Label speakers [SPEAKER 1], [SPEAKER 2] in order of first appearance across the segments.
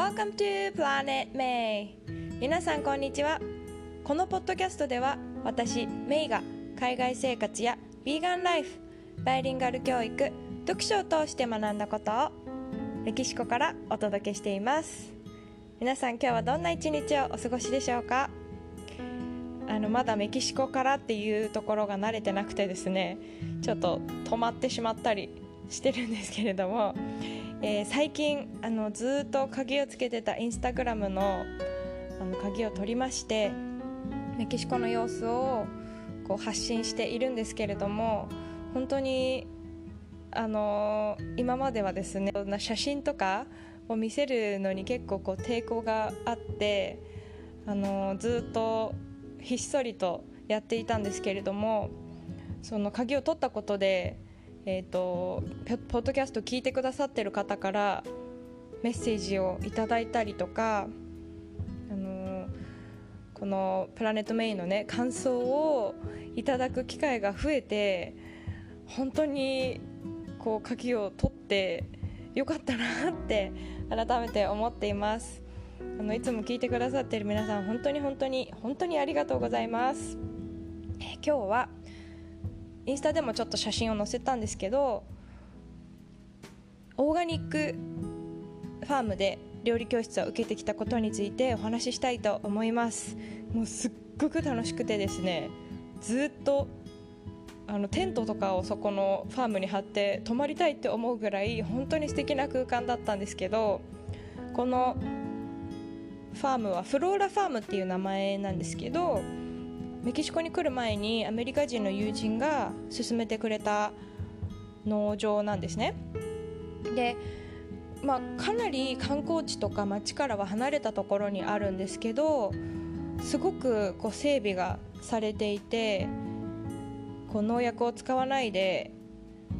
[SPEAKER 1] Welcome to Planet May. 皆さんこんにちは。このポッドキャストでは私メイが海外生活やヴィーガンライフバイリンガル教育読書を通して学んだことをメキシコからお届けしています。皆さん今日はどんな一日をお過ごしでしょうか？あのまだメキシコからっていうところが慣れてなくてですねちょっと止まってしまったりしてるんですけれども、えー、最近あのずっと鍵をつけてたインスタグラムのあの鍵を取りましてメキシコの様子をこう発信しているんですけれども本当にあの今まではですね写真とかを見せるのに結構こう抵抗があってあのずっとひっそりとやっていたんですけれどもその鍵を取ったことで、えーと、ポッドキャスト聞いてくださってる方からメッセージをいただいたりとか、あのこの「プラネットメイン」のね感想をいただく機会が増えて本当にこう鍵を取ってよかったなって改めて思っています。あのいつも聞いてくださっている皆さん本当に本当に本当にありがとうございますえ今日はインスタでもちょっと写真を載せたんですけどオーガニックファームで料理教室を受けてきたことについてお話ししたいと思います。もうすっごく楽しくてですねずっとあのテントとかをそこのファームに張って泊まりたいって思うぐらい本当に素敵な空間だったんですけどこのファームはフローラファームっていう名前なんですけどメキシコに来る前にアメリカ人の友人が勧めてくれた農場なんですね。で、まあ、かなり観光地とか街からは離れたところにあるんですけどすごくこう整備がされていてこう農薬を使わないで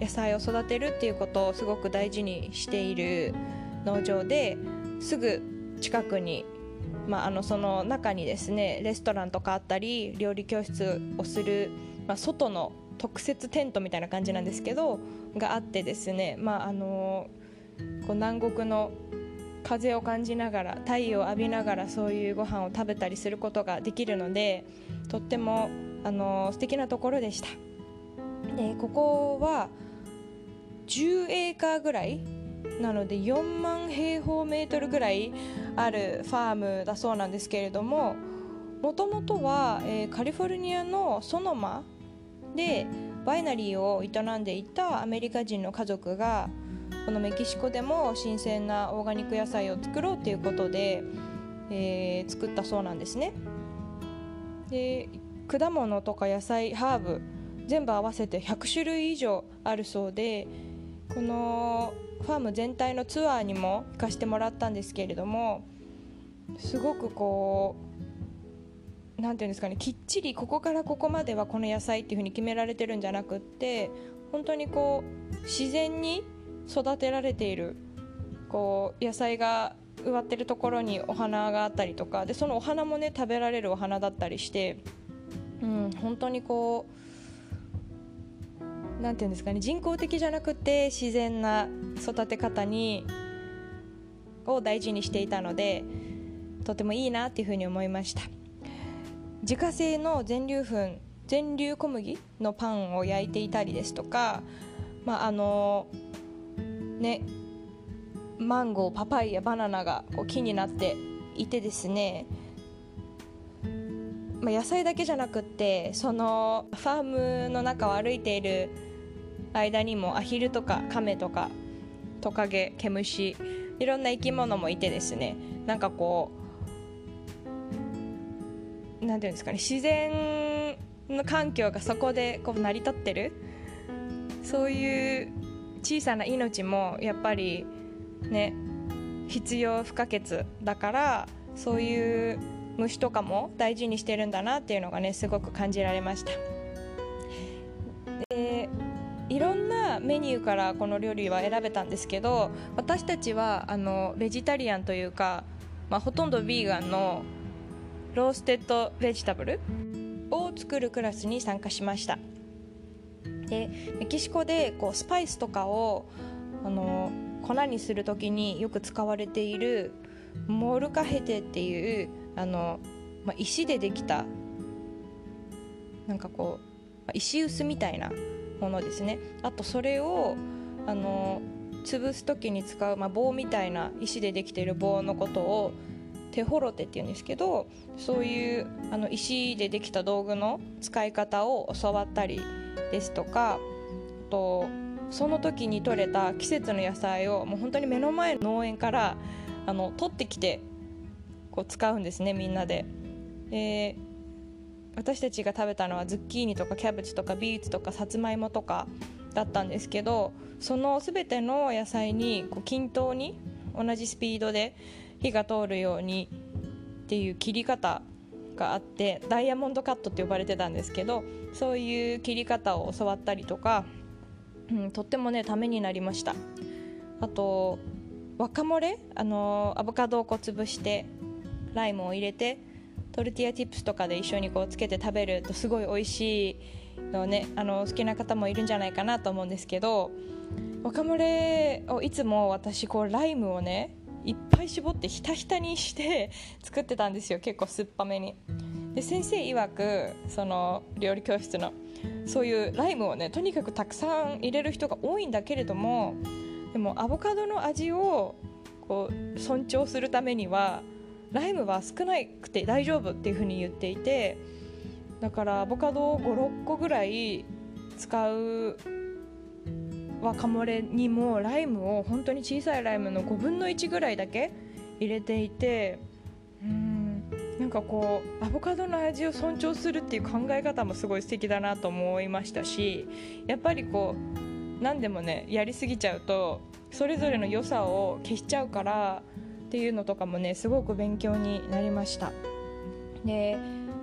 [SPEAKER 1] 野菜を育てるっていうことをすごく大事にしている農場ですぐ近くに、まあ、あのその中にですねレストランとかあったり料理教室をする、まあ、外の特設テントみたいな感じなんですけどがあってですね、まあ、あのこう南国の風を感じながら太陽を浴びながらそういうご飯を食べたりすることができるのでとってもあの素敵なところでした。でここは10エーカーぐらいなので4万平方メートルぐらいあるファームだそうなんですけれどももともとは、えー、カリフォルニアのソノマでワイナリーを営んでいたアメリカ人の家族がこのメキシコでも新鮮なオーガニック野菜を作ろうということで、えー、作ったそうなんですね。で果物とか野菜ハーブ全部合わせて100種類以上あるそうでこのファーム全体のツアーにも行かしてもらったんですけれどもすごくこう何て言うんですかねきっちりここからここまではこの野菜っていうふうに決められてるんじゃなくって本当にこう自然に育てられているこう野菜が植わってるところにお花があったりとかでそのお花もね食べられるお花だったりして、うん、本当にこう何て言うんですかね人工的じゃなくて自然な育て方にを大事にしていたのでとてもいいなっていうふうに思いました。自家製の全粒粉全粒小麦のパンを焼いていたりですとかまああのねマンゴーパパイヤバナナがこう木になっていてですねまあ、野菜だけじゃなくってそのファームの中を歩いている間にもアヒルとかカメとかトカゲ毛虫いろんな生き物もいてですねなんかこうなんていうんですかね自然の環境がそこでこう成り立ってるそういう小さな命もやっぱりね必要不可欠だからそういう虫とかも大事にしてるんだなっていうのがねすごく感じられました。メニューからこの料理は選べたんですけど私たちはあのベジタリアンというか、まあ、ほとんどヴィーガンのローステッドベジタブルを作るクラスに参加しました。でメキシコでこうスパイスとかをあの粉にする時によく使われているモルカヘテっていうあの、まあ、石でできたなんかこう石臼みたいなものですねあとそれをあの潰す時に使う、まあ、棒みたいな石でできている棒のことをテホロテっていうんですけどそういうあの石でできた道具の使い方を教わったりですとかとその時に採れた季節の野菜をもう本当に目の前の農園からあの取ってきてこう使うんですねみんなで。えー私たちが食べたのはズッキーニとかキャベツとかビーツとかさつまいもとかだったんですけどその全ての野菜にこう均等に同じスピードで火が通るようにっていう切り方があってダイヤモンドカットって呼ばれてたんですけどそういう切り方を教わったりとか、うん、とってもねためになりました。あとワカモレあのアボカドをこう潰してライムを入れてトルティアチップスとかで一緒にこうつけて食べるとすごい美味しいのねあの好きな方もいるんじゃないかなと思うんですけどワカモレをいつも私こうライムをねいっぱい絞ってひたひたにして 作ってたんですよ結構酸っぱめに。で先生曰くその料理教室のそういうライムをねとにかくたくさん入れる人が多いんだけれどもでもアボカドの味をこう尊重するためにはライムは少なくて大丈夫っていうふうに言っていてだからアボカドを56個ぐらい使うワカモレにもライムを本当に小さいライムの5分の1ぐらいだけ入れていてうんなんかこうアボカドの味を尊重するっていう考え方もすごい素敵だなと思いましたしやっぱりこう何でもねやりすぎちゃうとそれぞれの良さを消しちゃうからっていうのとかもねすごく勉強になりました。で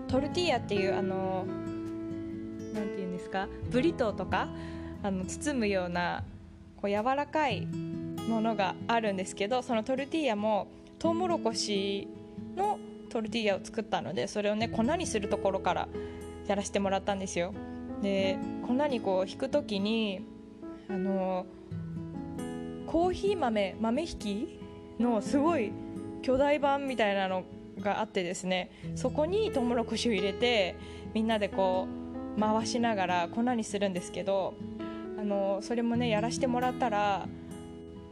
[SPEAKER 1] トルティーヤっていうあの何て言うんですかブリトーとかあの包むようなこう柔らかいものがあるんですけどそのトルティーヤもトウモロコシのトルティーヤを作ったのでそれをね粉にするところからやらせてもらったんですよ。で粉にこう引く時にあのコーヒー豆豆引きのすごい巨大版みたいなのがあってですねそこにトウモロコシを入れてみんなでこう回しながら粉にするんですけどあのそれもねやらしてもらったら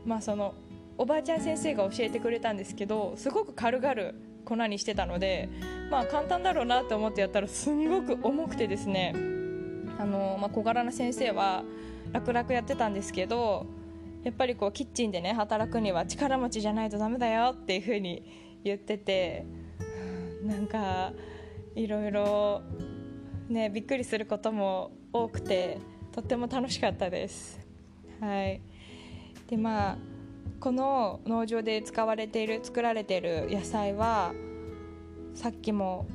[SPEAKER 1] まあそのおばあちゃん先生が教えてくれたんですけどすごく軽々粉にしてたのでまあ簡単だろうなと思ってやったらすんごく重くてですねあの、まあ、小柄な先生は楽々やってたんですけどやっぱりこうキッチンでね働くには力持ちじゃないとダメだよっていう風に言っててなんかいろいろねびっくりすることも多くてとっても楽しかったです。はいでまあこの農場で使われている作られている野菜はさっきも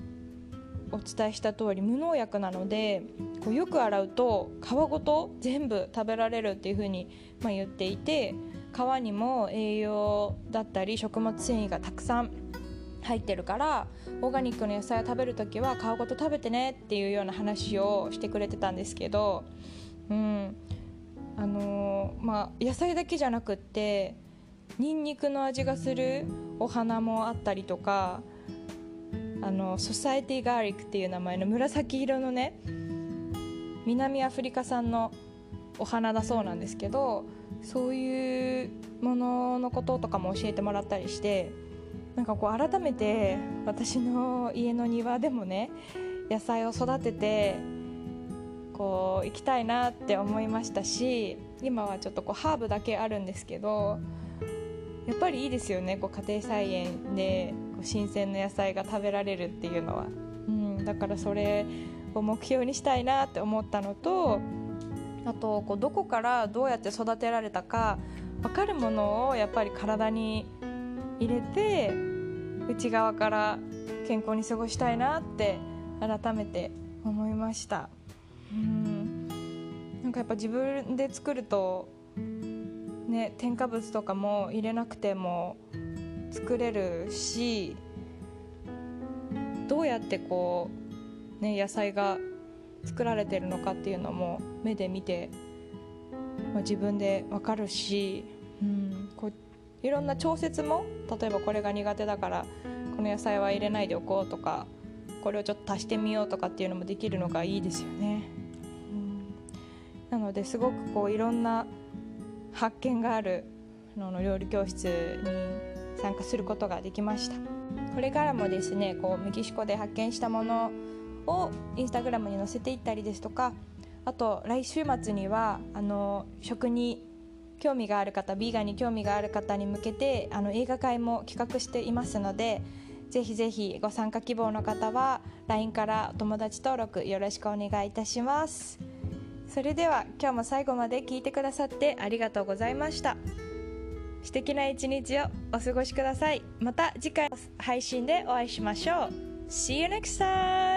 [SPEAKER 1] お伝えした通り無農薬なのでこうよく洗うと皮ごと全部食べられるっていう風にまあ言っていて皮にも栄養だったり食物繊維がたくさん入ってるからオーガニックの野菜を食べる時は皮ごと食べてねっていうような話をしてくれてたんですけど、うん。あのー、まあ、野菜だけじゃなくってにんにくの味がするお花もあったりとかあのソサエティガーリックっていう名前の紫色のね南アフリカ産のお花だそうなんですけどそういうもののこととかも教えてもらったりしてなんかこう改めて私の家の庭でもね野菜を育ててこう行きたいなって思いましたし今はちょっとこうハーブだけあるんですけどやっぱりいいですよねこう家庭菜園で新鮮な野菜が食べられるっていうのは、うん、だからそれを目標にしたいなって思ったのとあとこうどこからどうやって育てられたか分かるものをやっぱり体に入れて内側から健康に過ごしたいなって改めて思いました。うんなんかやっぱ自分で作るとね添加物とかも入れなくても作れるしどうやってこうね野菜が作られてるのかっていうのも目で見て、まあ、自分で分かるし、うん、こういろんな調節も例えばこれが苦手だからこの野菜は入れないでおこうとかこれをちょっと足してみようとかっていうのもできるのがいいですよね。なのですごくこういろんな発見があるの料理教室に参加することができました。これからもですねこうメキシコで発見したものをインスタグラムに載せていったりですとかあと来週末にはあの食に興味がある方ビーガンに興味がある方に向けてあの映画会も企画していますのでぜひぜひご参加希望の方は LINE から友達登録よろしくお願いいたします。それでは今日も最後まで聞いてくださってありがとうございました。素敵な一日をお過ごしくださいまた次回の配信でお会いしましょう See you next time!